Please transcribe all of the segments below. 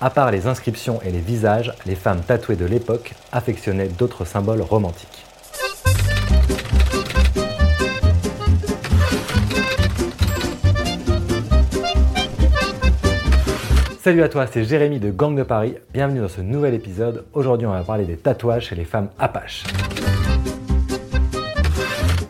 À part les inscriptions et les visages, les femmes tatouées de l'époque affectionnaient d'autres symboles romantiques. Salut à toi, c'est Jérémy de Gang de Paris. Bienvenue dans ce nouvel épisode. Aujourd'hui, on va parler des tatouages chez les femmes apaches.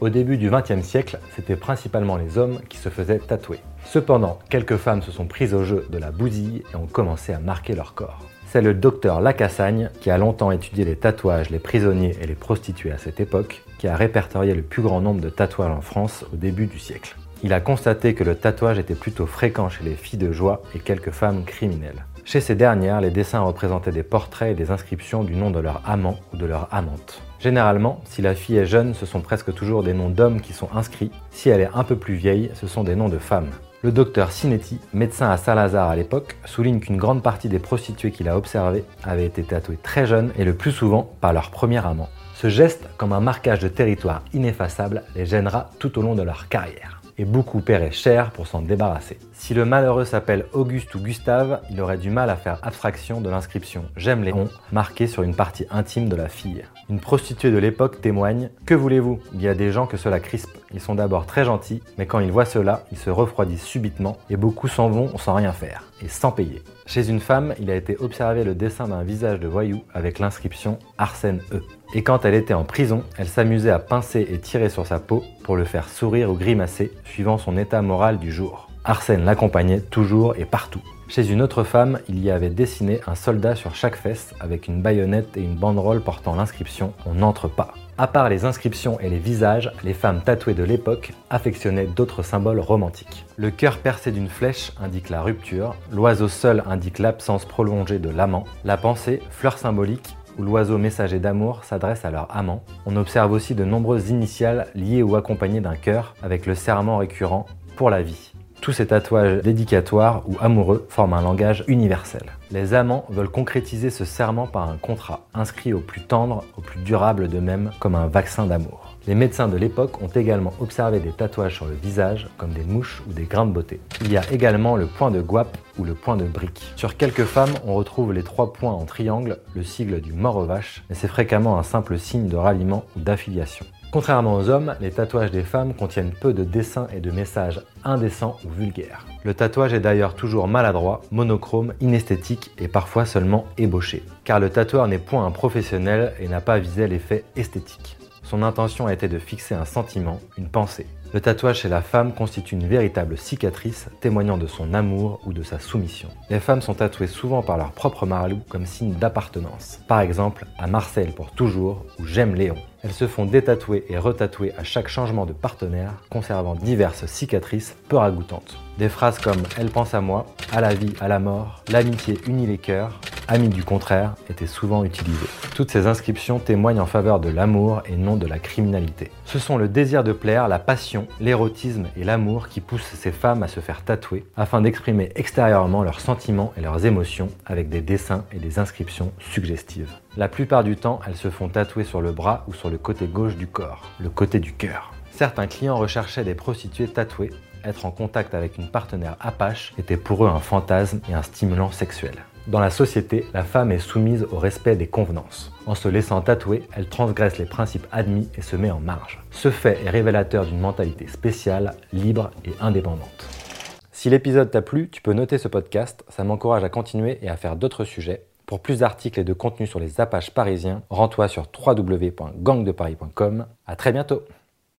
Au début du XXe siècle, c'était principalement les hommes qui se faisaient tatouer. Cependant, quelques femmes se sont prises au jeu de la bousille et ont commencé à marquer leur corps. C'est le docteur Lacassagne, qui a longtemps étudié les tatouages, les prisonniers et les prostituées à cette époque, qui a répertorié le plus grand nombre de tatouages en France au début du siècle. Il a constaté que le tatouage était plutôt fréquent chez les filles de joie et quelques femmes criminelles. Chez ces dernières, les dessins représentaient des portraits et des inscriptions du nom de leur amant ou de leur amante. Généralement, si la fille est jeune, ce sont presque toujours des noms d'hommes qui sont inscrits. Si elle est un peu plus vieille, ce sont des noms de femmes. Le docteur Sinetti, médecin à Saint-Lazare à l'époque, souligne qu'une grande partie des prostituées qu'il a observées avaient été tatouées très jeunes et le plus souvent par leur premier amant. Ce geste, comme un marquage de territoire ineffaçable, les gênera tout au long de leur carrière et beaucoup paieraient cher pour s'en débarrasser. Si le malheureux s'appelle Auguste ou Gustave, il aurait du mal à faire abstraction de l'inscription J'aime Léon marquée sur une partie intime de la fille. Une prostituée de l'époque témoigne Que voulez-vous? Il y a des gens que cela crispe. Ils sont d'abord très gentils, mais quand ils voient cela, ils se refroidissent subitement et beaucoup s'en vont sans rien faire et sans payer. Chez une femme, il a été observé le dessin d'un visage de voyou avec l'inscription Arsène E. Et quand elle était en prison, elle s'amusait à pincer et tirer sur sa peau pour le faire sourire ou grimacer, suivant son état moral du jour. Arsène l'accompagnait toujours et partout. Chez une autre femme, il y avait dessiné un soldat sur chaque fesse avec une baïonnette et une banderole portant l'inscription On n'entre pas. À part les inscriptions et les visages, les femmes tatouées de l'époque affectionnaient d'autres symboles romantiques. Le cœur percé d'une flèche indique la rupture, l'oiseau seul indique l'absence prolongée de l'amant, la pensée, fleur symbolique, où l'oiseau messager d'amour s'adresse à leur amant. On observe aussi de nombreuses initiales liées ou accompagnées d'un cœur avec le serment récurrent pour la vie. Tous ces tatouages dédicatoires ou amoureux forment un langage universel. Les amants veulent concrétiser ce serment par un contrat, inscrit au plus tendre, au plus durable d'eux-mêmes, comme un vaccin d'amour. Les médecins de l'époque ont également observé des tatouages sur le visage, comme des mouches ou des grains de beauté. Il y a également le point de guap ou le point de brique. Sur quelques femmes, on retrouve les trois points en triangle, le sigle du mort aux vaches, mais c'est fréquemment un simple signe de ralliement ou d'affiliation. Contrairement aux hommes, les tatouages des femmes contiennent peu de dessins et de messages indécents ou vulgaires. Le tatouage est d'ailleurs toujours maladroit, monochrome, inesthétique et parfois seulement ébauché. Car le tatoueur n'est point un professionnel et n'a pas visé l'effet esthétique. Son intention a été de fixer un sentiment, une pensée. Le tatouage chez la femme constitue une véritable cicatrice témoignant de son amour ou de sa soumission. Les femmes sont tatouées souvent par leur propre marlou comme signe d'appartenance. Par exemple, à Marcel pour toujours ou J'aime Léon. Elles se font détatouer et retatouer à chaque changement de partenaire, conservant diverses cicatrices peu ragoûtantes. Des phrases comme Elle pense à moi, à la vie, à la mort, l'amitié unit les cœurs, Amis du contraire étaient souvent utilisées. Toutes ces inscriptions témoignent en faveur de l'amour et non de la criminalité. Ce sont le désir de plaire, la passion, l'érotisme et l'amour qui poussent ces femmes à se faire tatouer afin d'exprimer extérieurement leurs sentiments et leurs émotions avec des dessins et des inscriptions suggestives. La plupart du temps, elles se font tatouer sur le bras ou sur le côté gauche du corps, le côté du cœur. Certains clients recherchaient des prostituées tatouées. Être en contact avec une partenaire apache était pour eux un fantasme et un stimulant sexuel. Dans la société, la femme est soumise au respect des convenances. En se laissant tatouer, elle transgresse les principes admis et se met en marge. Ce fait est révélateur d'une mentalité spéciale, libre et indépendante. Si l'épisode t'a plu, tu peux noter ce podcast, ça m'encourage à continuer et à faire d'autres sujets. Pour plus d'articles et de contenus sur les Apaches parisiens, rends-toi sur www.gangdeparis.com. À très bientôt